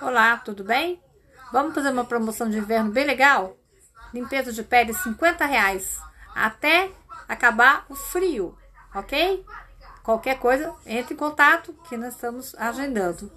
Olá, tudo bem? Vamos fazer uma promoção de inverno bem legal? Limpeza de pele 50 reais até acabar o frio, ok? Qualquer coisa, entre em contato que nós estamos agendando.